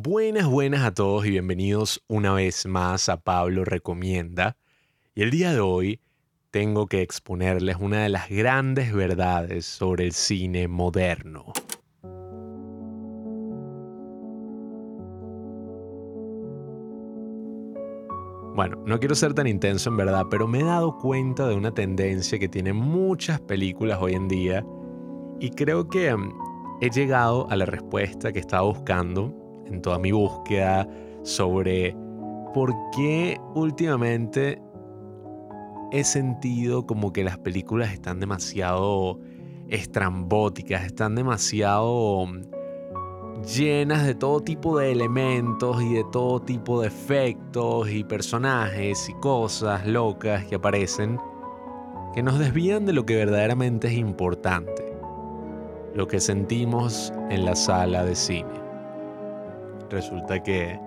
Buenas, buenas a todos y bienvenidos una vez más a Pablo Recomienda. Y el día de hoy tengo que exponerles una de las grandes verdades sobre el cine moderno. Bueno, no quiero ser tan intenso en verdad, pero me he dado cuenta de una tendencia que tienen muchas películas hoy en día y creo que mm, he llegado a la respuesta que estaba buscando en toda mi búsqueda sobre por qué últimamente he sentido como que las películas están demasiado estrambóticas, están demasiado mm, llenas de todo tipo de elementos y de todo tipo de efectos y personajes y cosas locas que aparecen que nos desvían de lo que verdaderamente es importante, lo que sentimos en la sala de cine. Resulta que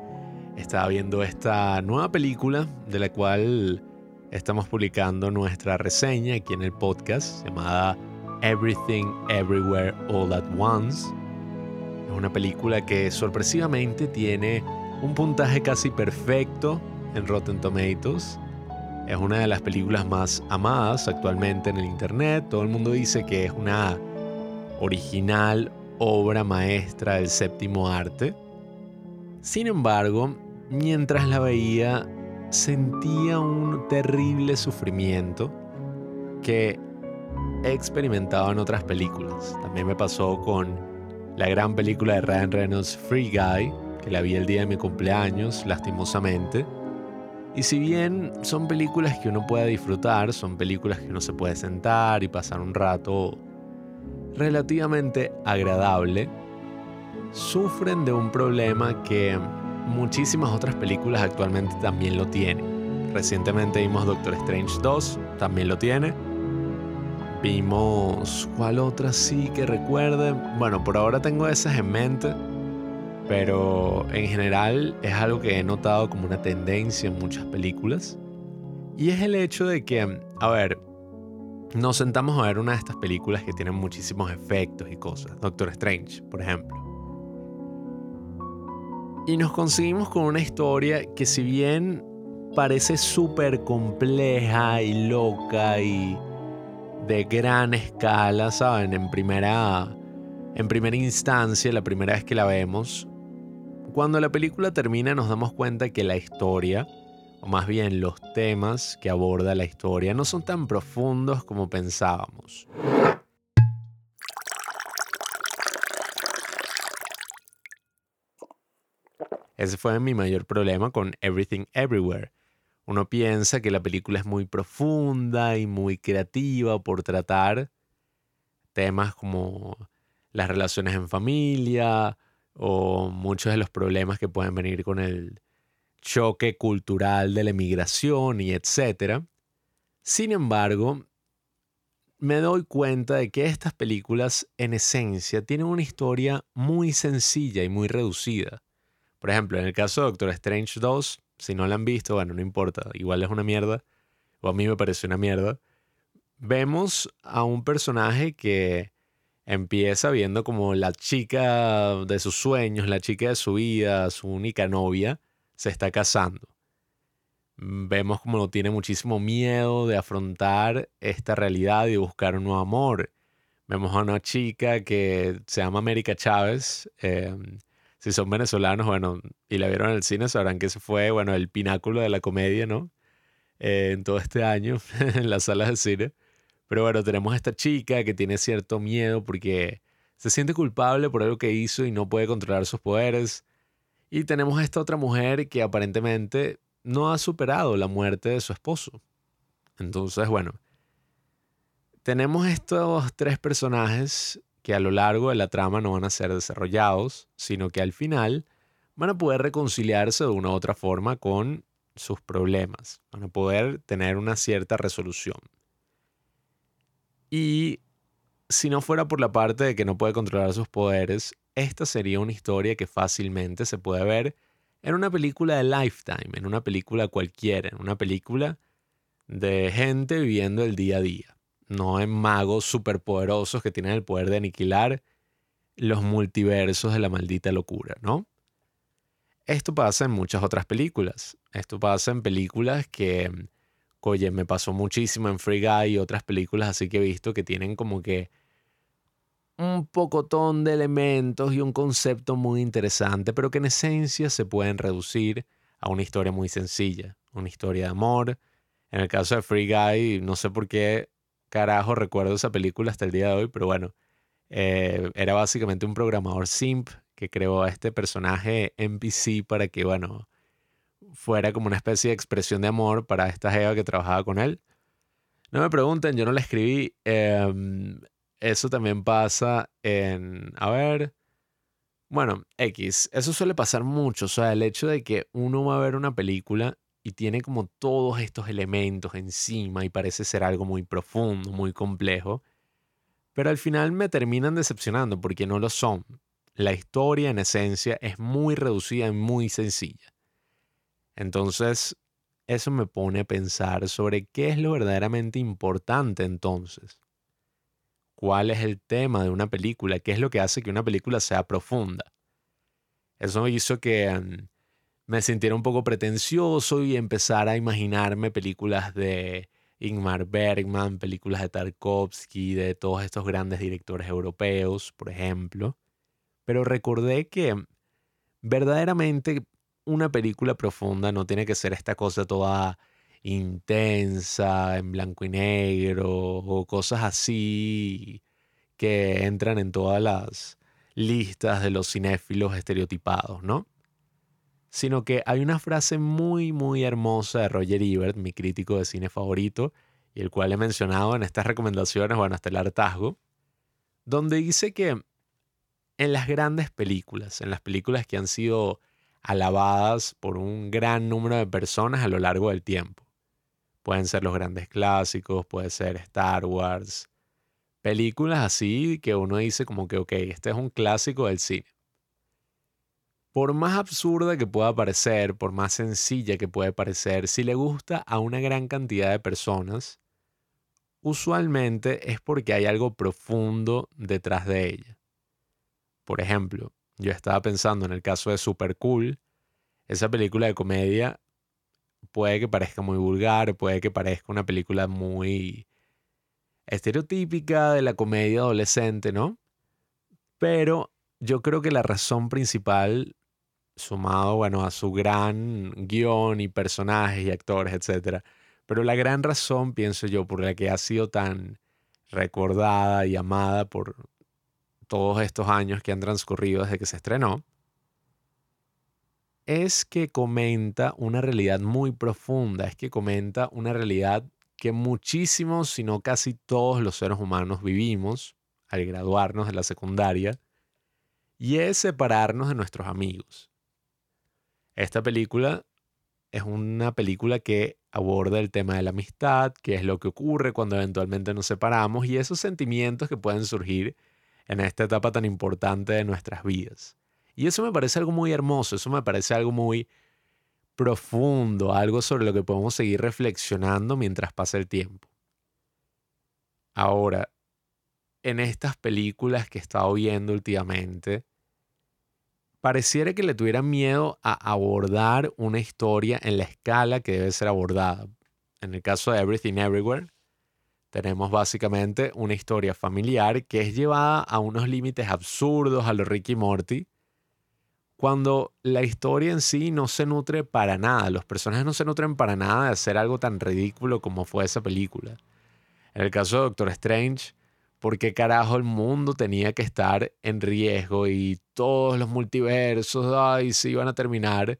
estaba viendo esta nueva película de la cual estamos publicando nuestra reseña aquí en el podcast llamada Everything Everywhere All at Once es una película que sorpresivamente tiene un puntaje casi perfecto en Rotten Tomatoes. Es una de las películas más amadas actualmente en el Internet. Todo el mundo dice que es una original obra maestra del séptimo arte. Sin embargo, mientras la veía, sentía un terrible sufrimiento que he experimentado en otras películas. También me pasó con la gran película de Ryan Reynolds Free Guy, que la vi el día de mi cumpleaños, lastimosamente. Y si bien son películas que uno puede disfrutar, son películas que uno se puede sentar y pasar un rato relativamente agradable, sufren de un problema que muchísimas otras películas actualmente también lo tienen. Recientemente vimos Doctor Strange 2, también lo tiene. Vimos, ¿cuál otra sí que recuerde? Bueno, por ahora tengo esas en mente, pero en general es algo que he notado como una tendencia en muchas películas. Y es el hecho de que, a ver, nos sentamos a ver una de estas películas que tienen muchísimos efectos y cosas. Doctor Strange, por ejemplo. Y nos conseguimos con una historia que si bien parece súper compleja y loca y de gran escala, ¿saben? En primera, en primera instancia, la primera vez que la vemos, cuando la película termina nos damos cuenta que la historia, o más bien los temas que aborda la historia, no son tan profundos como pensábamos. Ese fue mi mayor problema con Everything Everywhere uno piensa que la película es muy profunda y muy creativa por tratar temas como las relaciones en familia o muchos de los problemas que pueden venir con el choque cultural de la emigración y etcétera. Sin embargo, me doy cuenta de que estas películas en esencia tienen una historia muy sencilla y muy reducida. Por ejemplo, en el caso de Doctor Strange 2, si no la han visto, bueno, no importa, igual es una mierda, o a mí me parece una mierda. Vemos a un personaje que empieza viendo como la chica de sus sueños, la chica de su vida, su única novia, se está casando. Vemos como tiene muchísimo miedo de afrontar esta realidad y buscar un nuevo amor. Vemos a una chica que se llama América Chávez, eh, si son venezolanos, bueno, y la vieron en el cine, sabrán que ese fue, bueno, el pináculo de la comedia, ¿no? Eh, en todo este año, en las salas de cine. Pero bueno, tenemos a esta chica que tiene cierto miedo porque se siente culpable por algo que hizo y no puede controlar sus poderes. Y tenemos a esta otra mujer que aparentemente no ha superado la muerte de su esposo. Entonces, bueno, tenemos estos tres personajes que a lo largo de la trama no van a ser desarrollados, sino que al final van a poder reconciliarse de una u otra forma con sus problemas, van a poder tener una cierta resolución. Y si no fuera por la parte de que no puede controlar sus poderes, esta sería una historia que fácilmente se puede ver en una película de Lifetime, en una película cualquiera, en una película de gente viviendo el día a día no en magos superpoderosos que tienen el poder de aniquilar los multiversos de la maldita locura, ¿no? Esto pasa en muchas otras películas. Esto pasa en películas que, oye, me pasó muchísimo en Free Guy y otras películas así que he visto que tienen como que un pocotón de elementos y un concepto muy interesante, pero que en esencia se pueden reducir a una historia muy sencilla, una historia de amor. En el caso de Free Guy, no sé por qué carajo recuerdo esa película hasta el día de hoy, pero bueno, eh, era básicamente un programador simp que creó a este personaje NPC para que, bueno, fuera como una especie de expresión de amor para esta Eva que trabajaba con él. No me pregunten, yo no la escribí. Em, eso también pasa en, a ver, bueno, X, eso suele pasar mucho, o sea, el hecho de que uno va a ver una película y tiene como todos estos elementos encima y parece ser algo muy profundo, muy complejo, pero al final me terminan decepcionando porque no lo son. La historia en esencia es muy reducida y muy sencilla. Entonces, eso me pone a pensar sobre qué es lo verdaderamente importante entonces cuál es el tema de una película, qué es lo que hace que una película sea profunda. Eso hizo que mm, me sintiera un poco pretencioso y empezara a imaginarme películas de Ingmar Bergman, películas de Tarkovsky, de todos estos grandes directores europeos, por ejemplo. Pero recordé que verdaderamente una película profunda no tiene que ser esta cosa toda intensa, en blanco y negro, o cosas así que entran en todas las listas de los cinéfilos estereotipados, ¿no? Sino que hay una frase muy, muy hermosa de Roger Ebert, mi crítico de cine favorito, y el cual he mencionado en estas recomendaciones, bueno, hasta el hartazgo, donde dice que en las grandes películas, en las películas que han sido alabadas por un gran número de personas a lo largo del tiempo, Pueden ser los grandes clásicos, puede ser Star Wars, películas así que uno dice como que, ok, este es un clásico del cine. Por más absurda que pueda parecer, por más sencilla que pueda parecer, si le gusta a una gran cantidad de personas, usualmente es porque hay algo profundo detrás de ella. Por ejemplo, yo estaba pensando en el caso de Super Cool, esa película de comedia puede que parezca muy vulgar, puede que parezca una película muy estereotípica de la comedia adolescente, ¿no? Pero yo creo que la razón principal, sumado, bueno, a su gran guion y personajes y actores, etc. Pero la gran razón, pienso yo, por la que ha sido tan recordada y amada por todos estos años que han transcurrido desde que se estrenó, es que comenta una realidad muy profunda, es que comenta una realidad que muchísimos, si no casi todos los seres humanos vivimos al graduarnos de la secundaria, y es separarnos de nuestros amigos. Esta película es una película que aborda el tema de la amistad, qué es lo que ocurre cuando eventualmente nos separamos y esos sentimientos que pueden surgir en esta etapa tan importante de nuestras vidas. Y eso me parece algo muy hermoso, eso me parece algo muy profundo, algo sobre lo que podemos seguir reflexionando mientras pasa el tiempo. Ahora, en estas películas que he estado viendo últimamente, pareciera que le tuvieran miedo a abordar una historia en la escala que debe ser abordada. En el caso de Everything Everywhere, tenemos básicamente una historia familiar que es llevada a unos límites absurdos a lo Ricky Morty, cuando la historia en sí no se nutre para nada, los personajes no se nutren para nada de hacer algo tan ridículo como fue esa película. En el caso de Doctor Strange, ¿por qué carajo el mundo tenía que estar en riesgo y todos los multiversos ay, se iban a terminar?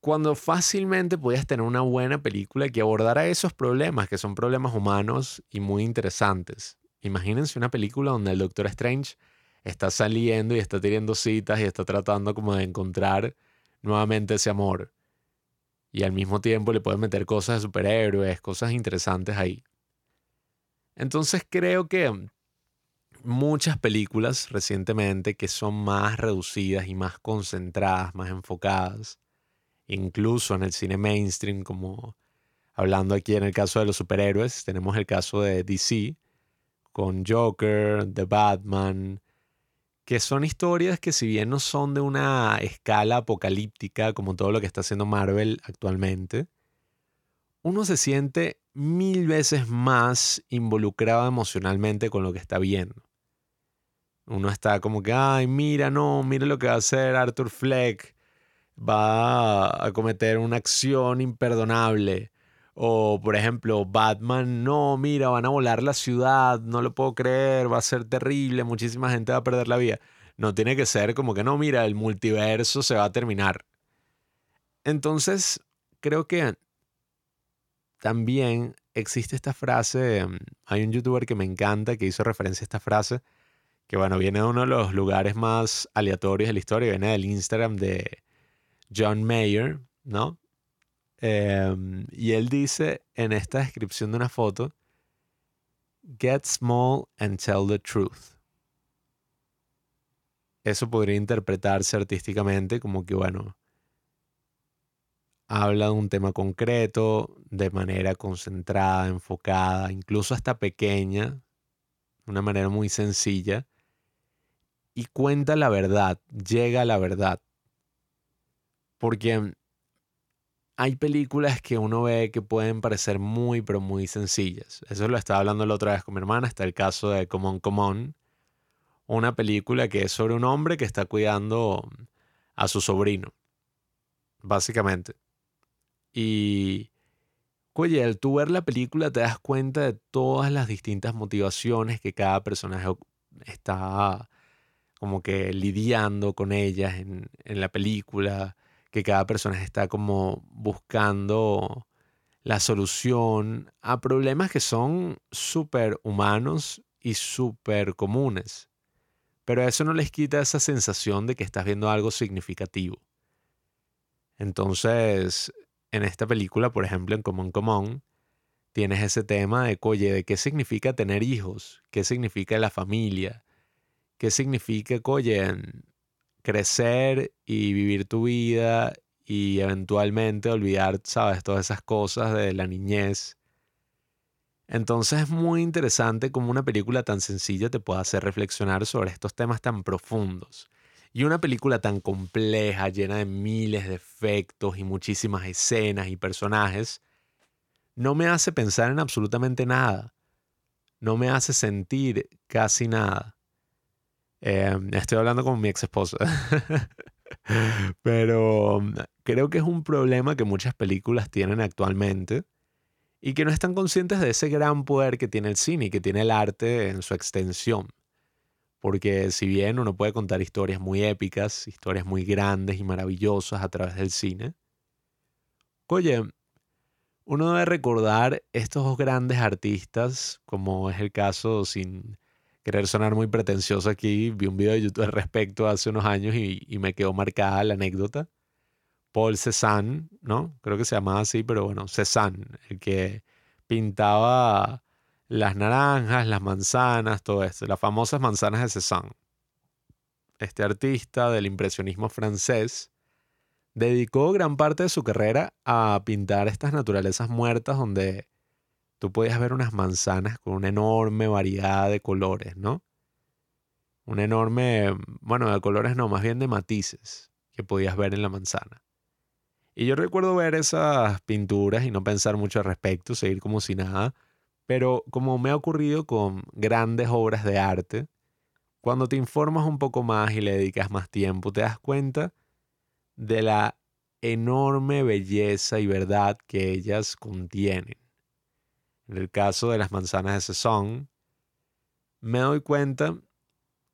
Cuando fácilmente podías tener una buena película que abordara esos problemas, que son problemas humanos y muy interesantes. Imagínense una película donde el Doctor Strange está saliendo y está teniendo citas y está tratando como de encontrar nuevamente ese amor. Y al mismo tiempo le puede meter cosas de superhéroes, cosas interesantes ahí. Entonces creo que muchas películas recientemente que son más reducidas y más concentradas, más enfocadas, incluso en el cine mainstream, como hablando aquí en el caso de los superhéroes, tenemos el caso de DC con Joker, The Batman, que son historias que si bien no son de una escala apocalíptica como todo lo que está haciendo Marvel actualmente, uno se siente mil veces más involucrado emocionalmente con lo que está viendo. Uno está como que, ay, mira, no, mira lo que va a hacer Arthur Fleck. Va a cometer una acción imperdonable. O, por ejemplo, Batman, no, mira, van a volar la ciudad, no lo puedo creer, va a ser terrible, muchísima gente va a perder la vida. No tiene que ser como que, no, mira, el multiverso se va a terminar. Entonces, creo que también existe esta frase, mm, hay un youtuber que me encanta que hizo referencia a esta frase, que bueno, viene de uno de los lugares más aleatorios de la historia, viene del Instagram de John Mayer, ¿no? Em, y él dice en esta descripción de una foto, Get small and tell the truth. Eso podría interpretarse artísticamente como que, bueno, habla de un tema concreto, de manera concentrada, enfocada, incluso hasta pequeña, de una manera muy sencilla, y cuenta la verdad, llega a la verdad. Porque hay películas que uno ve que pueden parecer muy, pero muy sencillas. Eso lo estaba hablando la otra vez con mi hermana. Está el caso de Common Common, una película que es sobre un hombre que está cuidando a su sobrino, básicamente. Y, oye, al tú ver la película te das cuenta de todas las distintas motivaciones que cada personaje está como que lidiando con ellas en, en la película, que cada personaje está como buscando la solución a problemas que son súper humanos y súper comunes. Pero eso no les quita esa sensación de que estás viendo algo significativo. Entonces, en esta película, por ejemplo, en Common Common, tienes ese tema de, oye, qué significa tener hijos, qué significa la familia, qué significa, crecer y vivir tu vida y eventualmente olvidar, sabes, todas esas cosas de la niñez. Entonces es muy interesante cómo una película tan sencilla te puede hacer reflexionar sobre estos temas tan profundos. Y una película tan compleja, llena de miles de efectos y muchísimas escenas y personajes, no me hace pensar en absolutamente nada. No me hace sentir casi nada. Em, estoy hablando con mi ex esposa. Pero mm, creo que es un problema que muchas películas tienen actualmente y que no están conscientes de ese gran poder que tiene el cine y que tiene el arte en su extensión. Porque si bien uno puede contar historias muy épicas, historias muy grandes y maravillosas a través del cine, oye, uno debe recordar estos grandes artistas, como es el caso, sin querer sonar muy pretencioso aquí, vi un video de YouTube al respecto hace unos años y, me quedó marcada la anécdota. Paul Cézanne, ¿no? Creo que se llamaba así, pero bueno, Cézanne, el que pintaba las naranjas, las manzanas, todo esto, las famosas manzanas de Cézanne. Este artista del impresionismo francés dedicó gran parte de su carrera a pintar estas naturalezas muertas donde tú podías ver unas manzanas con una enorme variedad de colores, ¿no? Un enorme, bueno, de colores no, más bien de matices que podías ver en la manzana. Y yo recuerdo ver esas pinturas y no pensar mucho al respecto, seguir como si nada, pero como me ha ocurrido con grandes obras de arte, cuando te informas un poco más y le dedicas más tiempo, te das cuenta de la enorme belleza y verdad que ellas contienen. En el caso de las manzanas de Sesón, me doy cuenta,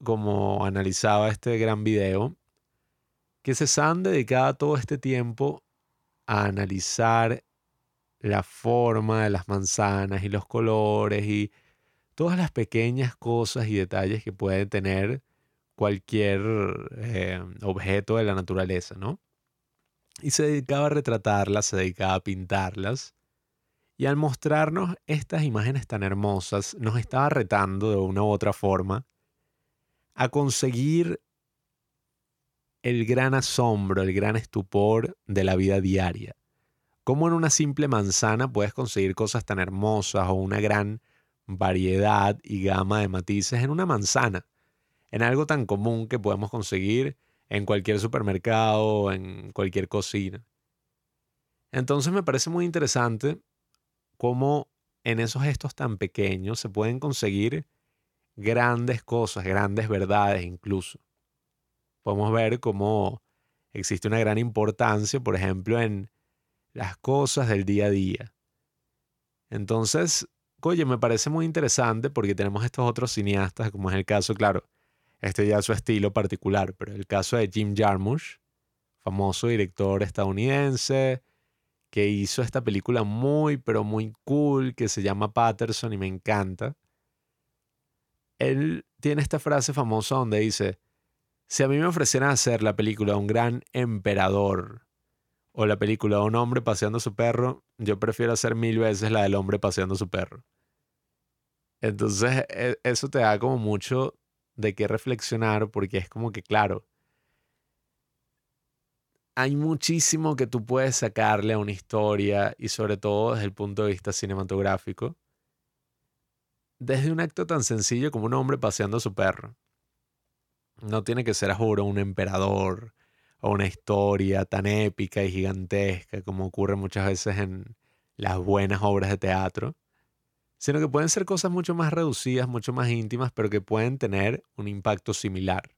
como analizaba este gran video, que Cézanne dedicaba todo este tiempo a analizar la forma de las manzanas y los colores y todas las pequeñas cosas y detalles que puede tener cualquier eh, objeto de la naturaleza, ¿no? Y se dedicaba a retratarlas, se dedicaba a pintarlas. Y al mostrarnos estas imágenes tan hermosas, nos estaba retando de una u otra forma a conseguir el gran asombro, el gran estupor de la vida diaria. ¿Cómo en una simple manzana puedes conseguir cosas tan hermosas o una gran variedad y gama de matices en una manzana? en algo tan común que podemos conseguir en cualquier supermercado, en cualquier cocina. Entonces me parece muy interesante cómo en esos gestos tan pequeños se pueden conseguir grandes cosas, grandes verdades incluso. Podemos ver cómo existe una gran importancia, por ejemplo, en las cosas del día a día. Entonces, oye, me parece muy interesante porque tenemos estos otros cineastas, como es el caso, claro, este ya es su estilo particular, pero el caso de Jim Jarmusch, famoso director estadounidense, que hizo esta película muy, pero muy cool, que se llama Patterson y me encanta. Él tiene esta frase famosa donde dice, si a mí me ofrecieran hacer la película de un gran emperador o la película de un hombre paseando su perro, yo prefiero hacer mil veces la del hombre paseando su perro. Entonces, e, eso te da como mucho de qué reflexionar porque es como que, claro, hay muchísimo que tú puedes sacarle a una historia y sobre todo desde el punto de vista cinematográfico. Desde un acto tan sencillo como un hombre paseando su perro. No tiene que ser, a juro, un emperador o una historia tan épica y gigantesca como ocurre muchas veces en las buenas obras de teatro, sino que pueden ser cosas mucho más reducidas, mucho más íntimas, pero que pueden tener un impacto similar.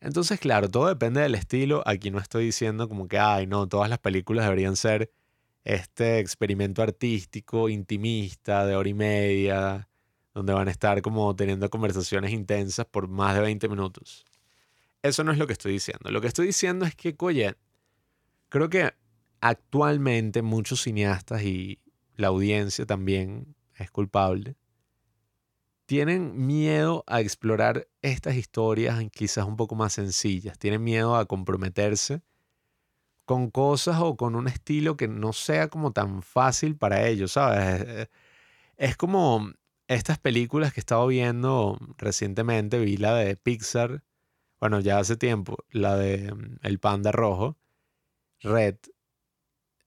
Entonces, claro, todo depende del estilo. Aquí no estoy diciendo como que, ay, no, todas las películas deberían ser este experimento artístico, intimista, de hora y media, donde van a estar como teniendo conversaciones intensas por más de 20 minutos. Eso no es lo que estoy diciendo. Lo que estoy diciendo es que, oye, creo que actualmente muchos cineastas y la audiencia también es culpable tienen miedo a explorar estas historias quizás un poco más sencillas, tienen miedo a comprometerse con cosas o con un estilo que no sea como tan fácil para ellos, ¿sabes? Es como estas películas que he estado viendo recientemente, vi la de Pixar, bueno, ya hace tiempo, la de mm, El Panda Rojo, Red,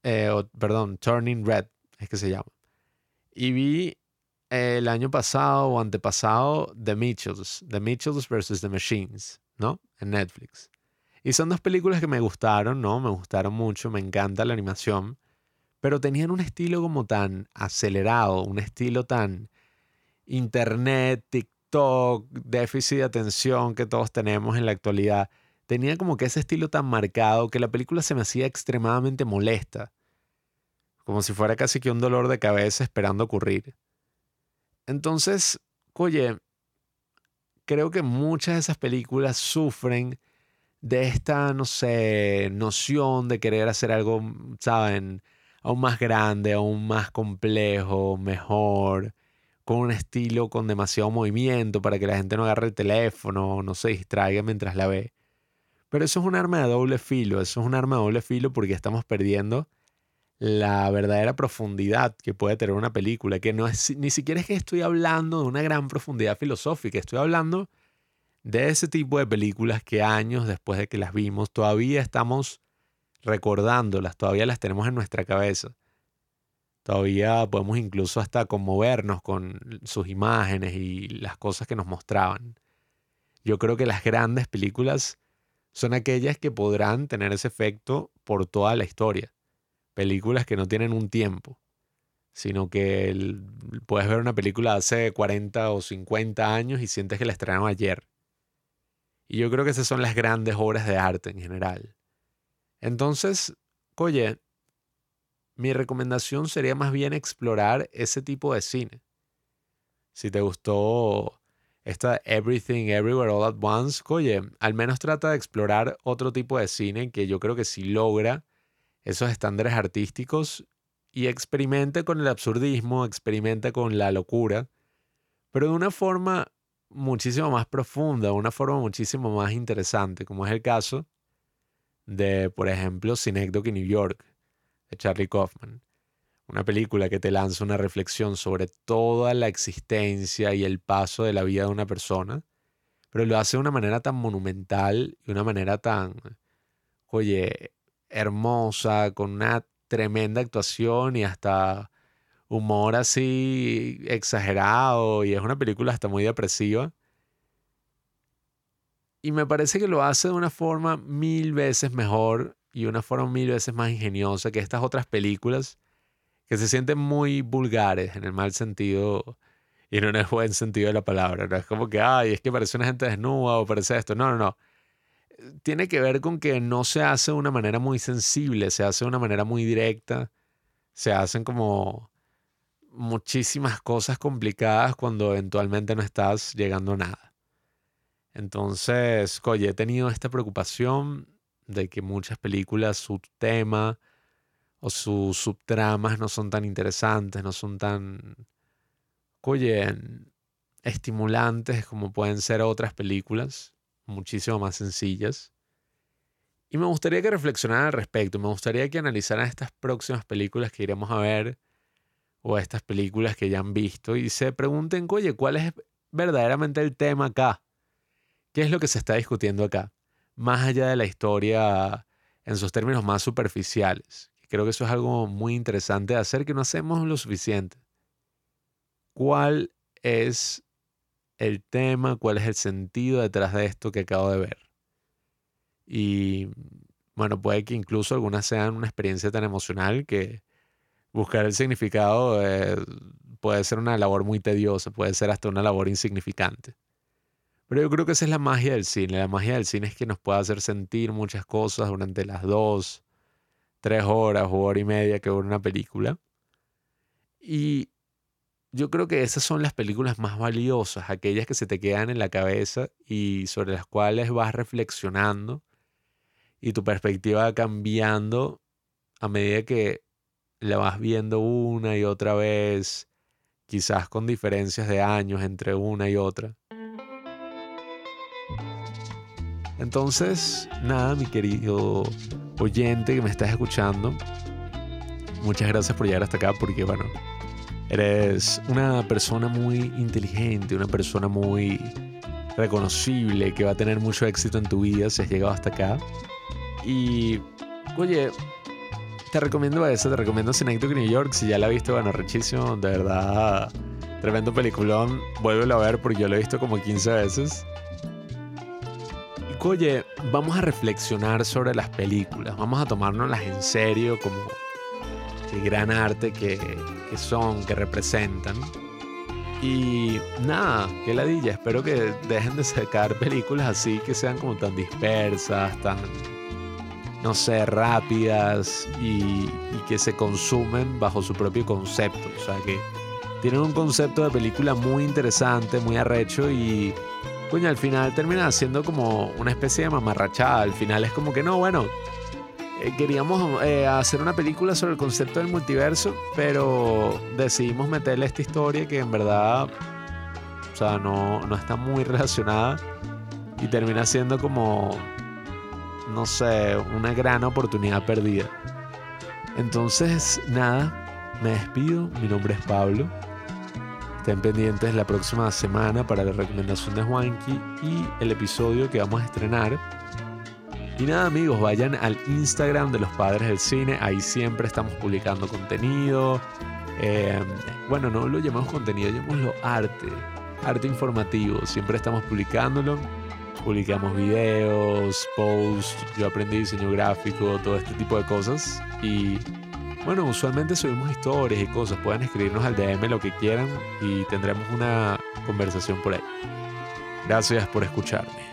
eh, perdón, Turning Red, es que se llama. Y vi el año pasado o antepasado The Mitchells, The Mitchells versus The Machines, ¿no? En Netflix. Y son dos películas que me gustaron, ¿no? Me gustaron mucho, me encanta la animación, pero tenían un estilo como tan acelerado, un estilo tan internet, TikTok, déficit de atención que todos tenemos en la actualidad. Tenía como que ese estilo tan marcado que la película se me hacía extremadamente molesta, como si fuera casi que un dolor de cabeza esperando ocurrir. Entonces, oye, creo que muchas de esas películas sufren de esta, no sé, noción de querer hacer algo, ¿saben? Aún más grande, aún más complejo, mejor, con un estilo con demasiado movimiento para que la gente no agarre el teléfono, no se distraiga mientras la ve. Pero eso es un arma de doble filo, eso es un arma de doble filo porque estamos perdiendo la verdadera profundidad que puede tener una película, que no es ni siquiera es que estoy hablando de una gran profundidad filosófica, estoy hablando de ese tipo de películas que años después de que las vimos todavía estamos recordándolas, todavía las tenemos en nuestra cabeza. Todavía podemos incluso hasta conmovernos con sus imágenes y las cosas que nos mostraban. Yo creo que las grandes películas son aquellas que podrán tener ese efecto por toda la historia películas que no tienen un tiempo, sino que puedes ver una película de hace 40 o 50 años y sientes que la estrenaron ayer. Y yo creo que esas son las grandes obras de arte en general. Entonces, oye, mi recomendación sería más bien explorar ese tipo de cine. Si te gustó esta Everything Everywhere All at Once, oye, al menos trata de explorar otro tipo de cine que yo creo que sí logra esos estándares artísticos y experimente con el absurdismo, experimente con la locura, pero de una forma muchísimo más profunda, una forma muchísimo más interesante, como es el caso de, por ejemplo, Synecdoche New York, de Charlie Kaufman. Una película que te lanza una reflexión sobre toda la existencia y el paso de la vida de una persona, pero lo hace de una manera tan monumental y una manera tan, oye, hermosa, con una tremenda actuación y hasta humor así exagerado y es una película hasta muy depresiva. Y me parece que lo hace de una forma mil veces mejor y una forma mil veces más ingeniosa que estas otras películas que se sienten muy vulgares en el mal sentido y no en el buen sentido de la palabra. No es como que, ay, es que parece una gente desnuda o parece esto. No, no, no. Tiene que ver con que no se hace de una manera muy sensible, se hace de una manera muy directa. Se hacen como muchísimas cosas complicadas cuando eventualmente no estás llegando a nada. Entonces, oye, he tenido esta preocupación de que muchas películas, su tema o sus subtramas no son tan interesantes, no son tan, estimulantes como pueden ser otras películas, muchísimo más sencillas. Y me gustaría que reflexionaran al respecto, me gustaría que analizaran estas próximas películas que iremos a ver o estas películas que ya han visto y se pregunten, oye, ¿cuál es verdaderamente el tema acá? ¿Qué es lo que se está discutiendo acá? Más allá de la historia en sus términos más superficiales. Creo que eso es algo muy interesante de hacer que no hacemos lo suficiente. ¿Cuál es el tema? ¿Cuál es el sentido detrás de esto que acabo de ver? Y bueno, puede que incluso algunas sean una experiencia tan emocional que buscar el significado eh, puede ser una labor muy tediosa, puede ser hasta una labor insignificante. Pero yo creo que esa es la magia del cine. La magia del cine es que nos puede hacer sentir muchas cosas durante las dos, tres horas o hora y media que dura una película. Y yo creo que esas son las películas más valiosas, aquellas que se te quedan en la cabeza y sobre las cuales vas reflexionando y tu perspectiva va cambiando a medida que la vas viendo una y otra vez, quizás con diferencias de años entre una y otra. Entonces, nada, mi querido oyente que me estás escuchando, muchas gracias por llegar hasta acá porque, bueno, eres una persona muy inteligente, una persona muy reconocible que va a tener mucho éxito en tu vida si has llegado hasta acá. Y, oye, te recomiendo eso, te recomiendo Synecdoche New York. Si ya la viste, bueno, rechísimo, de verdad, tremendo peliculón. Vuélvelo a ver porque yo lo he visto como 15 veces. Oye, vamos a reflexionar sobre las películas, vamos a tomárnoslas en serio como el gran arte que, que son, que representan. Y nada, qué ladilla, espero que dejen de sacar películas así que sean como tan dispersas, tan no sé, rápidas y, que se consumen bajo su propio concepto. O sea, que tienen un concepto de película muy interesante, muy arrecho y, coño, al final termina siendo como una especie de mamarrachada. Al final es como que no, bueno, eh, queríamos eh, hacer una película sobre el concepto del multiverso, pero decidimos meterle esta historia que en verdad, o sea, no, no está muy relacionada y termina siendo como no sé, una gran oportunidad perdida. Entonces, nada, me despido. Mi nombre es Pablo. Estén pendientes la próxima semana para la recomendación de Juanqui y el episodio que vamos a estrenar. Y nada amigos, vayan al Instagram de los Padres del Cine, ahí siempre estamos publicando contenido. Eh, bueno, no lo llamamos contenido, llamémoslo arte, arte informativo, siempre estamos publicándolo publicamos videos, posts, yo aprendí diseño gráfico, todo este tipo de cosas. Y bueno, usualmente subimos historias y cosas. Pueden escribirnos al DM lo que quieran y tendremos una conversación por ahí. Gracias por escucharme.